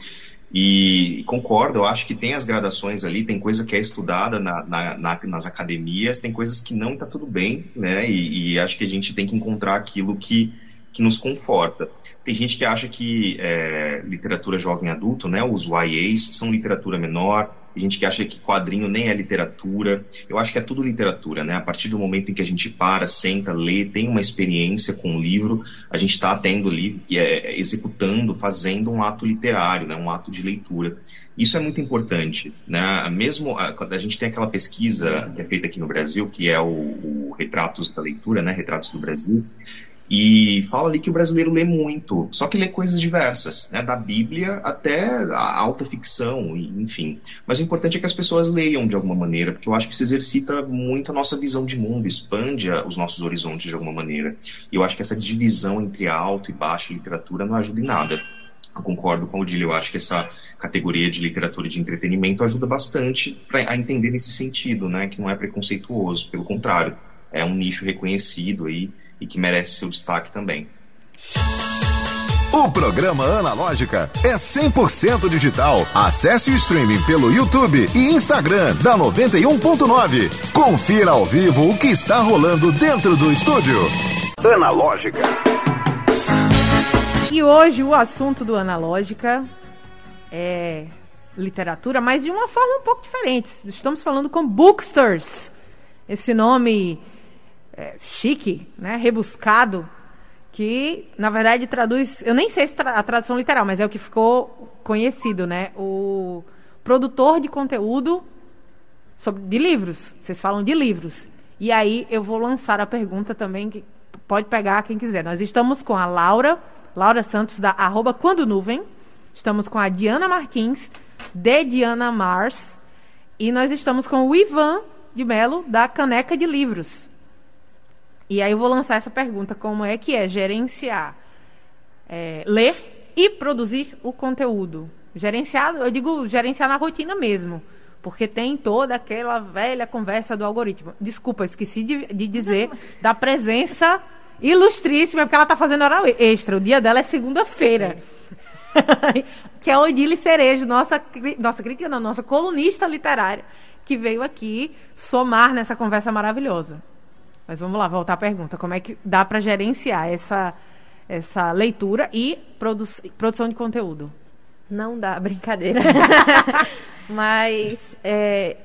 E, concordo, eu acho que tem as gradações ali, tem coisa que é estudada na, na, na, nas academias, tem coisas que não está tudo bem, né? E, e, acho que a gente tem que encontrar aquilo que, que nos conforta. Tem gente que acha que é, literatura jovem adulto, né? Os YAs são literatura menor, gente que acha que quadrinho nem é literatura. Eu acho que é tudo literatura, né? A partir do momento em que a gente para, senta, lê, tem uma experiência com o livro, a gente está tendo ali, é, executando, fazendo um ato literário, né? um ato de leitura. Isso é muito importante, né? Mesmo quando a gente tem aquela pesquisa que é feita aqui no Brasil, que é o, o Retratos da Leitura, né? Retratos do Brasil, e fala ali que o brasileiro lê muito, só que lê coisas diversas, né? da Bíblia até a alta ficção, enfim. Mas o importante é que as pessoas leiam de alguma maneira, porque eu acho que isso exercita muito a nossa visão de mundo, expande os nossos horizontes de alguma maneira. E eu acho que essa divisão entre alto e baixa literatura não ajuda em nada. Eu concordo com o Odílio, eu acho que essa categoria de literatura de entretenimento ajuda bastante pra, a entender nesse sentido, né? que não é preconceituoso, pelo contrário, é um nicho reconhecido aí e que merece seu destaque também. O programa Analógica é 100% digital. Acesse o streaming pelo YouTube e Instagram da 91.9. Confira ao vivo o que está rolando dentro do estúdio. Analógica. E hoje o assunto do Analógica é literatura, mas de uma forma um pouco diferente. Estamos falando com booksters. Esse nome é, chique, né, rebuscado, que na verdade traduz, eu nem sei se tra a tradução literal, mas é o que ficou conhecido, né? O produtor de conteúdo sobre, de livros. Vocês falam de livros. E aí eu vou lançar a pergunta também, que pode pegar quem quiser. Nós estamos com a Laura, Laura Santos, da arroba Quando Nuvem. Estamos com a Diana Martins, de Diana Mars. E nós estamos com o Ivan de Melo, da Caneca de Livros. E aí eu vou lançar essa pergunta: como é que é gerenciar, é, ler e produzir o conteúdo? Gerenciar, eu digo gerenciar na rotina mesmo. Porque tem toda aquela velha conversa do algoritmo. Desculpa, esqueci de, de dizer da presença ilustríssima, porque ela está fazendo hora extra. O dia dela é segunda-feira. que é Odile Cerejo, nossa, nossa crítica, não, nossa colunista literária, que veio aqui somar nessa conversa maravilhosa. Mas vamos lá, voltar à pergunta. Como é que dá para gerenciar essa, essa leitura e produ produção de conteúdo? Não dá, brincadeira. Mas é,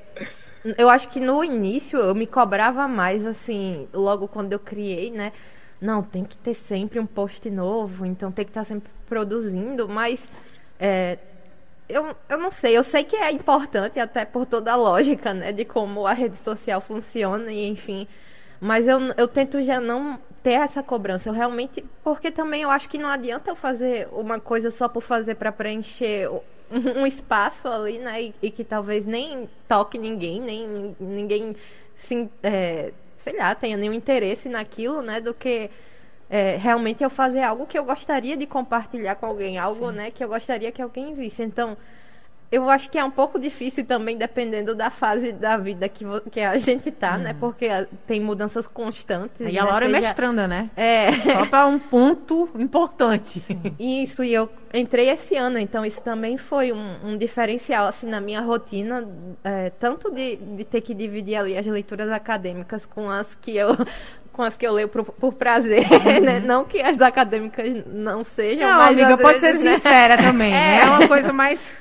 eu acho que no início eu me cobrava mais, assim, logo quando eu criei, né? Não, tem que ter sempre um post novo, então tem que estar sempre produzindo, mas é, eu, eu não sei, eu sei que é importante, até por toda a lógica, né, de como a rede social funciona, e enfim, mas eu, eu tento já não ter essa cobrança. Eu realmente. Porque também eu acho que não adianta eu fazer uma coisa só por fazer para preencher um espaço ali, né? E, e, que talvez nem toque ninguém, nem ninguém sim, é, sei lá, tenha nenhum interesse naquilo, né? Do que é, realmente eu fazer algo que eu gostaria de compartilhar com alguém, algo, né? Que eu gostaria que alguém visse. Então, eu acho que é um pouco difícil também, dependendo da fase da vida que, que a gente tá, né? Porque tem mudanças constantes. E né? a Laura é Seja- mestranda, né? É. Só para um ponto importante. Isso, e eu entrei esse ano, então isso também foi um, um diferencial, assim, na minha rotina, é, tanto de, de ter que dividir ali as leituras acadêmicas com as que eu... Com as que eu leio por, por prazer, né? Não que as acadêmicas não sejam, Não, mas amiga, pode vezes, ser né? sincera também, né? É uma coisa mais...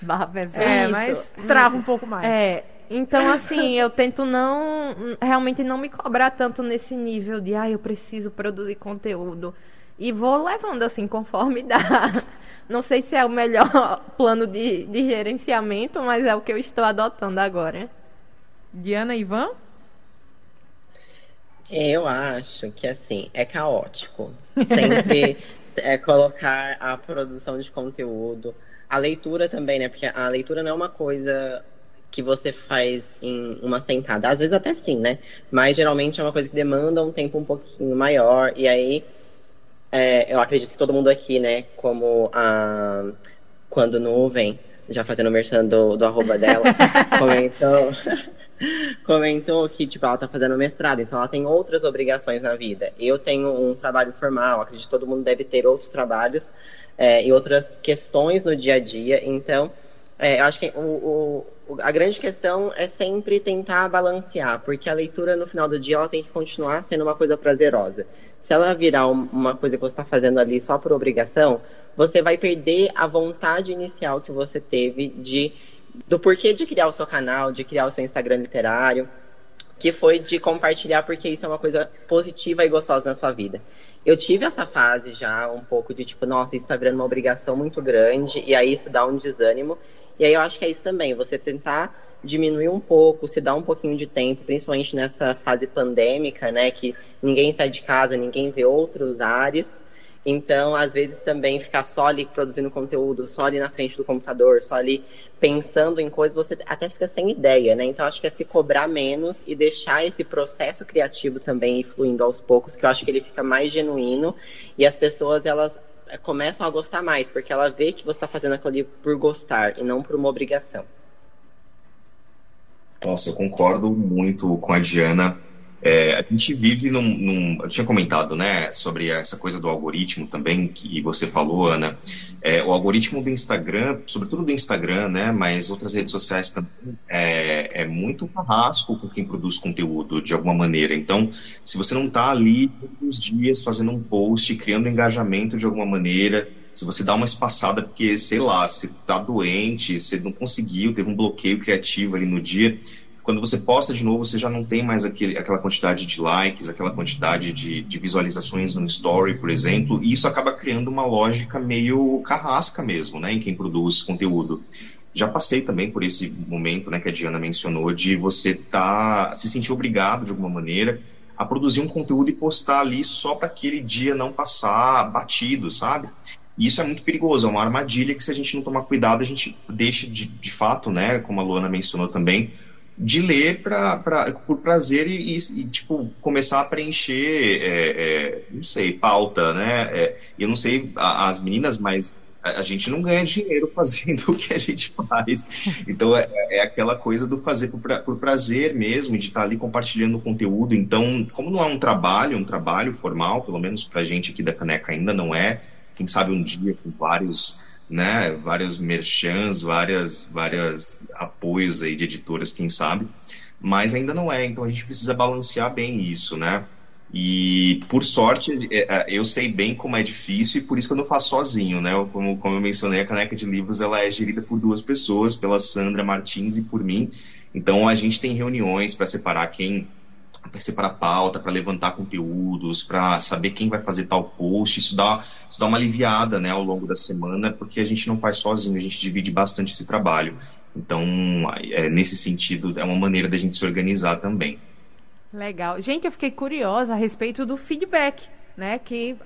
Barra pesada. É, Isso. mas trava um pouco mais. É, então assim, eu tento não realmente não me cobrar tanto nesse nível de ah, eu preciso produzir conteúdo. E vou levando assim conforme dá. Não sei se é o melhor plano de, de gerenciamento, mas é o que eu estou adotando agora. Diana e Ivan? Eu acho que assim é caótico. Sempre é colocar a produção de conteúdo, a leitura também, né? Porque a leitura não é uma coisa que você faz em uma sentada. Às vezes até sim, né? Mas geralmente é uma coisa que demanda um tempo um pouquinho maior. E aí é, eu acredito que todo mundo aqui, né? Como a quando nuvem, já fazendo o merchan do, do arroba dela, comentou. comentou que tipo, ela tá fazendo mestrado, então ela tem outras obrigações na vida. Eu tenho um trabalho formal, acredito que todo mundo deve ter outros trabalhos é, e outras questões no dia a dia. Então, é, eu acho que o, o- a grande questão é sempre tentar balancear, porque a leitura no final do dia ela tem que continuar sendo uma coisa prazerosa. Se ela virar um- uma coisa que você está fazendo ali só por obrigação, você vai perder a vontade inicial que você teve de do porquê de criar o seu canal, de criar o seu Instagram literário, que foi de compartilhar porque isso é uma coisa positiva e gostosa na sua vida. Eu tive essa fase já um pouco de tipo, nossa, isso tá virando uma obrigação muito grande, e aí isso dá um desânimo. E aí eu acho que é isso também, você tentar diminuir um pouco, se dar um pouquinho de tempo, principalmente nessa fase pandêmica, né, que ninguém sai de casa, ninguém vê outros ares. Então, às vezes também ficar só ali produzindo conteúdo, só ali na frente do computador, só ali pensando em coisas, você até fica sem ideia, né? Então, acho que é se cobrar menos e deixar esse processo criativo também fluindo aos poucos, que eu acho que ele fica mais genuíno e as pessoas, elas eh, começam a gostar mais, porque ela vê que você está fazendo aquilo ali por gostar e não por uma obrigação. Nossa, eu concordo muito com a Diana. É, a gente vive num, num- Eu tinha comentado, né, sobre essa coisa do algoritmo também, que você falou, Ana. É, o algoritmo do Instagram, sobretudo do Instagram, né, mas outras redes sociais também, é, é muito carrasco com quem produz conteúdo, de alguma maneira. Então, se você não está ali todos os dias fazendo um post, criando engajamento de alguma maneira, se você dá uma espaçada porque, sei lá, você tá doente, você não conseguiu, teve um bloqueio criativo ali no dia, quando você posta de novo, você já não tem mais aquele, aquela quantidade de likes, aquela quantidade de, de visualizações no story, por exemplo, e isso acaba criando uma lógica meio carrasca mesmo, né, em quem produz conteúdo. Já passei também por esse momento, né, que a Diana mencionou, de você tá, se sentir obrigado de alguma maneira a produzir um conteúdo e postar ali só para aquele dia não passar batido, sabe? E isso é muito perigoso, é uma armadilha que se a gente não tomar cuidado, a gente deixa de, de fato, né, como a Luana mencionou também, de ler pra, pra, por prazer e, e, tipo, começar a preencher, é, é, não sei, pauta, né? É, eu não sei a- as meninas, mas a, a gente não ganha dinheiro fazendo o que a gente faz. Então é, é aquela coisa do fazer por, pra- por prazer mesmo, de estar ali compartilhando conteúdo. Então, como não é um trabalho, um trabalho formal, pelo menos pra gente aqui da Caneca ainda não é, quem sabe um dia com vários né, vários merchans, várias, várias apoios aí de editoras, quem sabe, mas ainda não é, então a gente precisa balancear bem isso, né? E por sorte, é, é, eu sei bem como é difícil e por isso que eu não faço sozinho, né? Como, como eu mencionei, a Caneca de Livros ela é gerida por duas pessoas, pela Sandra Martins e por mim. Então a gente tem reuniões para separar quem para separar pauta, para levantar conteúdos, para saber quem vai fazer tal post. Isso dá, isso dá uma aliviada né, ao longo da semana, porque a gente não faz sozinho, a gente divide bastante esse trabalho. Então, é, nesse sentido, é uma maneira da gente se organizar também. Legal. Gente, eu fiquei curiosa a respeito do feedback, né? Que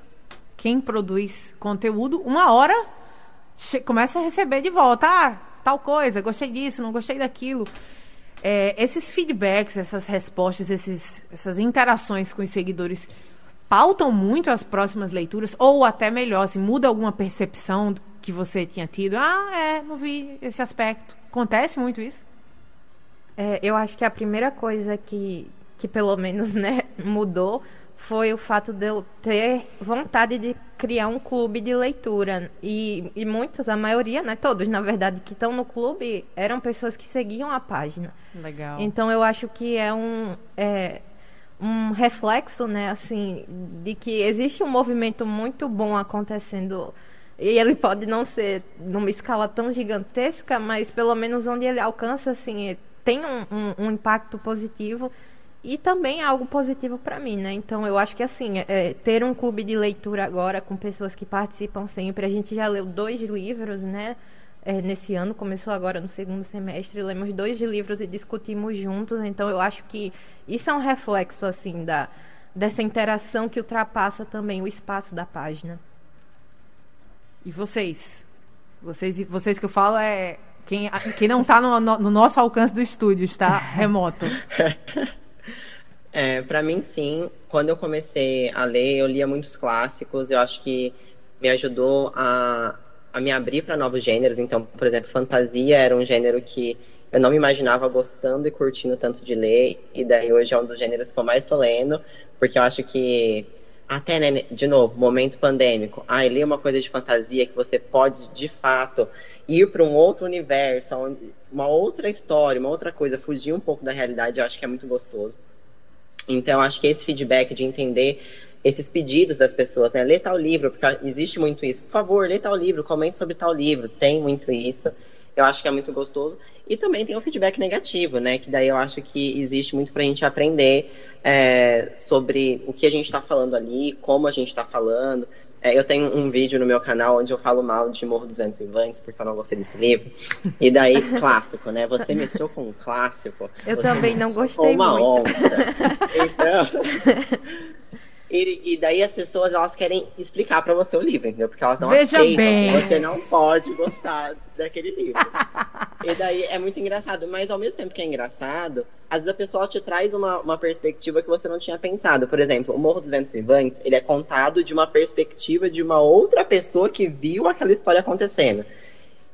quem produz conteúdo, uma hora começa a receber de volta. Ah, tal coisa, gostei disso, não gostei daquilo. É, esses feedbacks, essas respostas, esses, essas interações com os seguidores pautam muito as próximas leituras, ou até melhor, se assim, muda alguma percepção que você tinha tido? Ah, é, não vi esse aspecto. Acontece muito isso? É, eu acho que a primeira coisa que, que pelo menos né, mudou foi o fato de eu ter vontade de criar um clube de leitura. E, e muitos, a maioria, né, todos, na verdade, que estão no clube, eram pessoas que seguiam a página. Legal. Então eu acho que é um. É, um reflexo, né, assim, de que existe um movimento muito bom acontecendo e ele pode não ser numa escala tão gigantesca, mas pelo menos onde ele alcança, assim, tem um, um, um impacto positivo e também é algo positivo para mim, né? Então eu acho que assim, é, ter um clube de leitura agora com pessoas que participam sempre, a gente já leu dois livros, né? É, nesse ano, começou agora no segundo semestre, lemos dois livros e discutimos juntos, então eu acho que isso é um reflexo, assim, da, dessa interação que ultrapassa também o espaço da página. E vocês? Vocês, vocês que eu falo é quem, quem não está no, no, no nosso alcance do estúdio, está remoto. É, para mim, sim. Quando eu comecei a ler, eu lia muitos clássicos. Eu acho que me ajudou a, a me abrir para novos gêneros. Então, por exemplo, fantasia era um gênero que eu não me imaginava gostando e curtindo tanto de ler. E daí hoje é um dos gêneros que eu mais estou lendo, porque eu acho que até, né, de novo, momento pandêmico. Ah, ler uma coisa de fantasia que você pode, de fato, ir para um outro universo, uma outra história, uma outra coisa, fugir um pouco da realidade, eu acho que é muito gostoso. Então, acho que esse feedback de entender esses pedidos das pessoas, né? Lê tal livro, porque existe muito isso. Por favor, lê tal livro, comente sobre tal livro. Tem muito isso. Eu acho que é muito gostoso. E também tem o feedback negativo, né? Que daí eu acho que existe muito pra gente aprender é, sobre o que a gente está falando ali, como a gente está falando. É, eu tenho um vídeo no meu canal onde eu falo mal de Morro dos Ventos Vivantes, porque eu não gostei desse livro. E daí, clássico, né? Você mexeu com um clássico. Eu também não gostei uma muito. Então. E, e, daí as pessoas elas querem explicar para você o livro, entendeu? Porque elas não Veja aceitam bem. você não pode gostar daquele livro. e daí é muito engraçado, mas ao mesmo tempo que é engraçado, às vezes a pessoa te traz uma, uma perspectiva que você não tinha pensado. Por exemplo, o Morro dos Ventos Vivantes, ele é contado de uma perspectiva de uma outra pessoa que viu aquela história acontecendo.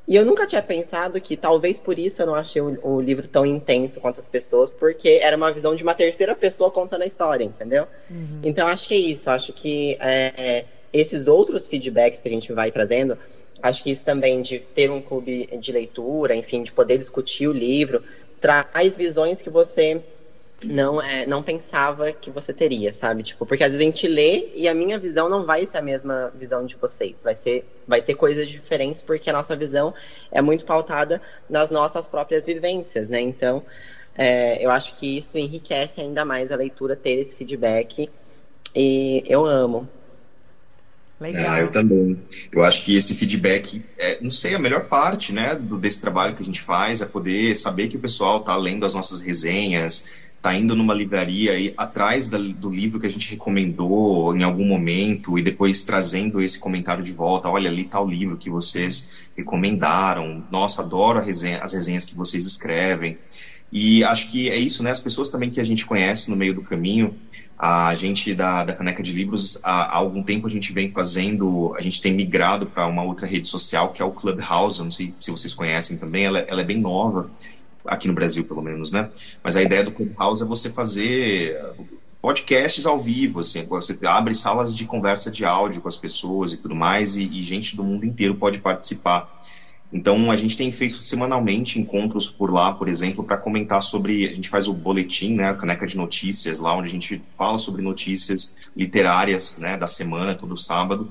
E eu nunca tinha pensado que talvez por isso eu não achei o, o, livro tão intenso quanto as pessoas, porque era uma visão de uma terceira pessoa contando a história, entendeu? Uhum. Então acho que é isso, acho que é, esses outros feedbacks que a gente vai trazendo, acho que isso também de ter um clube de leitura, enfim, de poder discutir o livro, traz visões que você não é, não pensava que você teria, sabe? Tipo, porque às vezes a gente lê e a minha visão não vai ser a mesma visão de vocês. Vai ser, vai ter coisas diferentes porque a nossa visão é muito pautada nas nossas próprias vivências, né? Então, é, eu acho que isso enriquece ainda mais a leitura ter esse feedback e eu amo. Legal. Ah, eu também. Eu acho que esse feedback, é, não sei, a melhor parte, né, do, desse trabalho que a gente faz é poder saber que o pessoal está lendo as nossas resenhas, tá indo numa livraria e atrás da, do livro que a gente recomendou em algum momento e depois trazendo esse comentário de volta, olha ali tá o livro que vocês recomendaram, nossa, adoro resenha, as resenhas que vocês escrevem. E acho que é isso, né? As pessoas também que a gente conhece no meio do caminho, a gente da, da Caneca de Livros, há, há, algum tempo a gente vem fazendo, a gente tem migrado para uma outra rede social que é o Clubhouse, não sei se vocês conhecem também, ela, ela é bem nova, aqui no Brasil pelo menos, né? Mas a ideia do Clubhouse é você fazer podcasts ao vivo, assim, você abre salas de conversa de áudio com as pessoas e tudo mais, e, e gente do mundo inteiro pode participar. Então, a gente tem feito semanalmente encontros por lá, por exemplo, para comentar sobre. A gente faz o boletim, né, a caneca de notícias, lá onde a gente fala sobre notícias literárias né, da semana, todo sábado.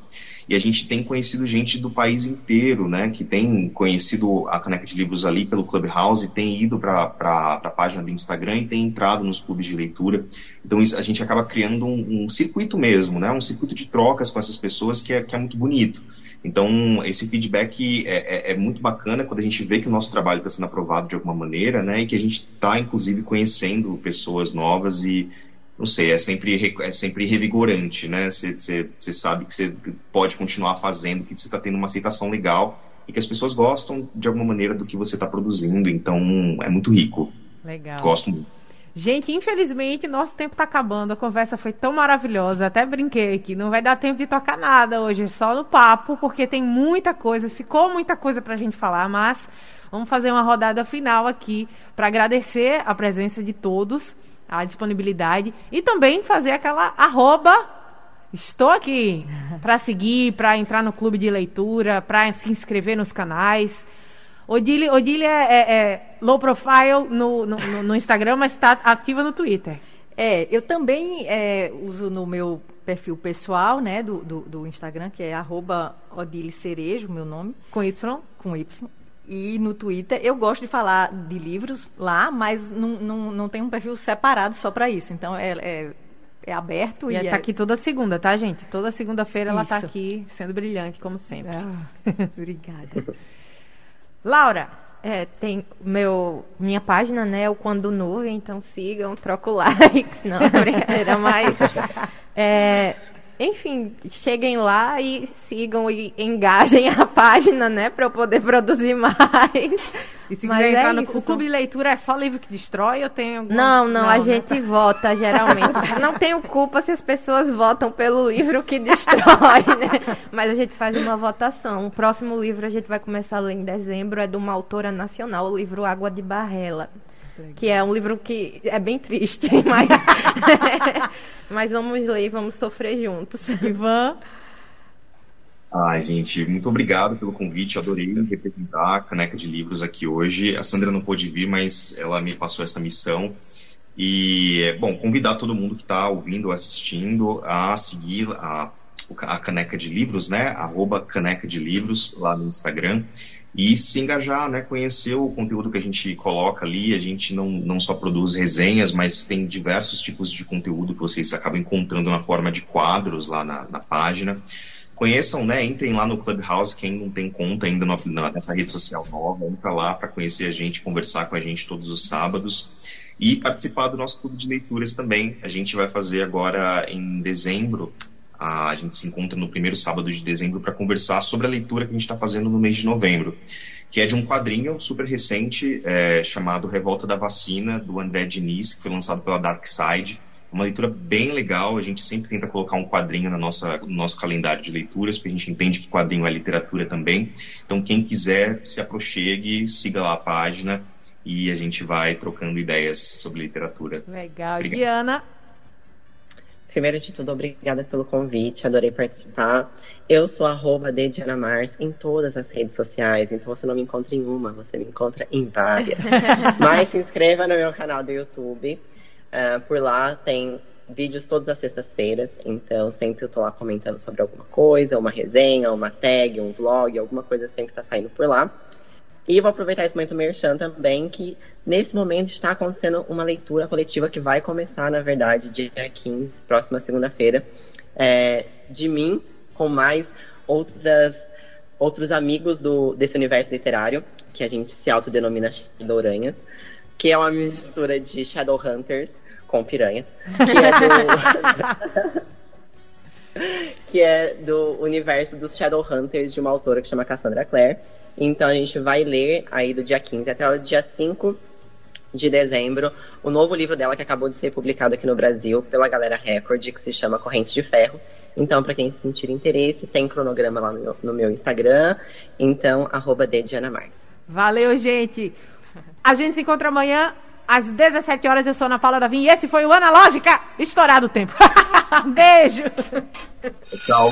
E a gente tem conhecido gente do país inteiro, né, que tem conhecido a Caneca de Livros ali pelo Clubhouse, tem ido para a página do Instagram e tem entrado nos clubes de leitura. Então isso, a gente acaba criando um, um, circuito mesmo, né, um circuito de trocas com essas pessoas que é, que é muito bonito. Então, esse feedback é, é, é, muito bacana quando a gente vê que o nosso trabalho está sendo aprovado de alguma maneira, né, e que a gente está, inclusive, conhecendo pessoas novas e não sei, é sempre, é sempre revigorante, né? Você sabe que você pode continuar fazendo, que você está tendo uma aceitação legal e que as pessoas gostam de alguma maneira do que você está produzindo, então é muito rico. Legal. Gosto muito. Gente, infelizmente, nosso tempo tá acabando. A conversa foi tão maravilhosa. Até brinquei aqui. Não vai dar tempo de tocar nada hoje, só no papo, porque tem muita coisa. Ficou muita coisa pra gente falar, mas vamos fazer uma rodada final aqui para agradecer a presença de todos, a disponibilidade e também fazer aquela arroba. Estou aqui para seguir, para entrar no clube de leitura, para se inscrever nos canais. Odile, Odile é, é, é low profile no, no, no Instagram, mas está ativa no Twitter. É, eu também é, uso no meu perfil pessoal, né, do, do, do Instagram, que é arroba Odile Cerejo, meu nome. Com Y? Com Y. E no Twitter, eu gosto de falar de livros lá, mas não, não, não tem um perfil separado só para isso. Então, é, é, é aberto. E, e ela é... tá aqui toda segunda, tá, gente? Toda segunda-feira ela tá aqui sendo brilhante, como sempre. Ah, obrigada. Laura, é, tem meu, minha página, né? O Quando Nuvem, então sigam, troco likes, não, brincadeira, mas. É, enfim, cheguem lá e sigam e engajem a página, né? Para eu poder produzir mais. E se quiser entrar é no isso, clube de leitura, é só livro que destrói ou tem algum... Não, não, não a né? gente vota, geralmente. não tenho culpa se as pessoas votam pelo livro que destrói, né? Mas a gente faz uma votação. O próximo livro a gente vai começar a ler em dezembro, é de uma autora nacional, o livro Água de Barrela. Que é um livro que é bem triste, mas... mas vamos ler e vamos sofrer juntos. Ivan... Ai, gente, muito obrigado pelo convite. Adorei representar a Caneca de Livros aqui hoje. A Sandra não pôde vir, mas ela me passou essa missão. E, bom, convidar todo mundo que está ouvindo, assistindo, a seguir a, a Caneca de Livros, né? Arroba Caneca de Livros lá no Instagram. E se engajar, né? Conhecer o conteúdo que a gente coloca ali. A gente não, não só produz resenhas, mas tem diversos tipos de conteúdo que vocês acabam encontrando na forma de quadros lá na, na página conheçam, né? Entrem lá no Clubhouse, quem não tem conta ainda no, nessa rede social nova, entra lá para conhecer a gente, conversar com a gente todos os sábados e participar do nosso clube de leituras também. A gente vai fazer agora em dezembro. A gente se encontra no primeiro sábado de dezembro para conversar sobre a leitura que a gente está fazendo no mês de novembro, que é de um quadrinho super recente é, chamado Revolta da Vacina, do André Diniz, que foi lançado pela Dark Side uma leitura bem legal. A gente sempre tenta colocar um quadrinho na nossa, no nosso calendário de leituras, porque a gente entende que quadrinho é literatura também. Então, quem quiser, se aproxegue, siga lá a página e a gente vai trocando ideias sobre literatura. Legal. Obrigado. Diana? Primeiro de tudo, obrigada pelo convite, adorei participar. Eu sou arroba de Diana Mars em todas as redes sociais, então você não me encontra em uma, você me encontra em várias. Mas se inscreva no meu canal do YouTube. Uh, por lá tem vídeos todas as sextas-feiras, então sempre eu tô lá comentando sobre alguma coisa, uma resenha, uma tag, um vlog, alguma coisa sempre tá saindo por lá. E vou aproveitar esse momento merchan também, que nesse momento está acontecendo uma leitura coletiva que vai começar, na verdade, dia 15, próxima segunda-feira, é, de mim, com mais outras, outros amigos do, desse universo literário, que a gente se autodenomina Shadowranhas que é uma mistura de Shadowhunters com piranhas, que é do. que é do universo dos Shadowhunters de uma autora que chama Cassandra Clare. Então a gente vai ler aí do dia 15 até o dia 5 de dezembro o novo livro dela que acabou de ser publicado aqui no Brasil pela Galera Record, que se chama Corrente de Ferro. Então, para quem sentir interesse, tem cronograma lá no meu, no meu Instagram. Então, arroba Mars. Valeu, gente! A gente se encontra amanhã às 17 horas. Eu sou Ana Paula Davim e esse foi o Analógica Estourado o Tempo. Beijo! Tchau.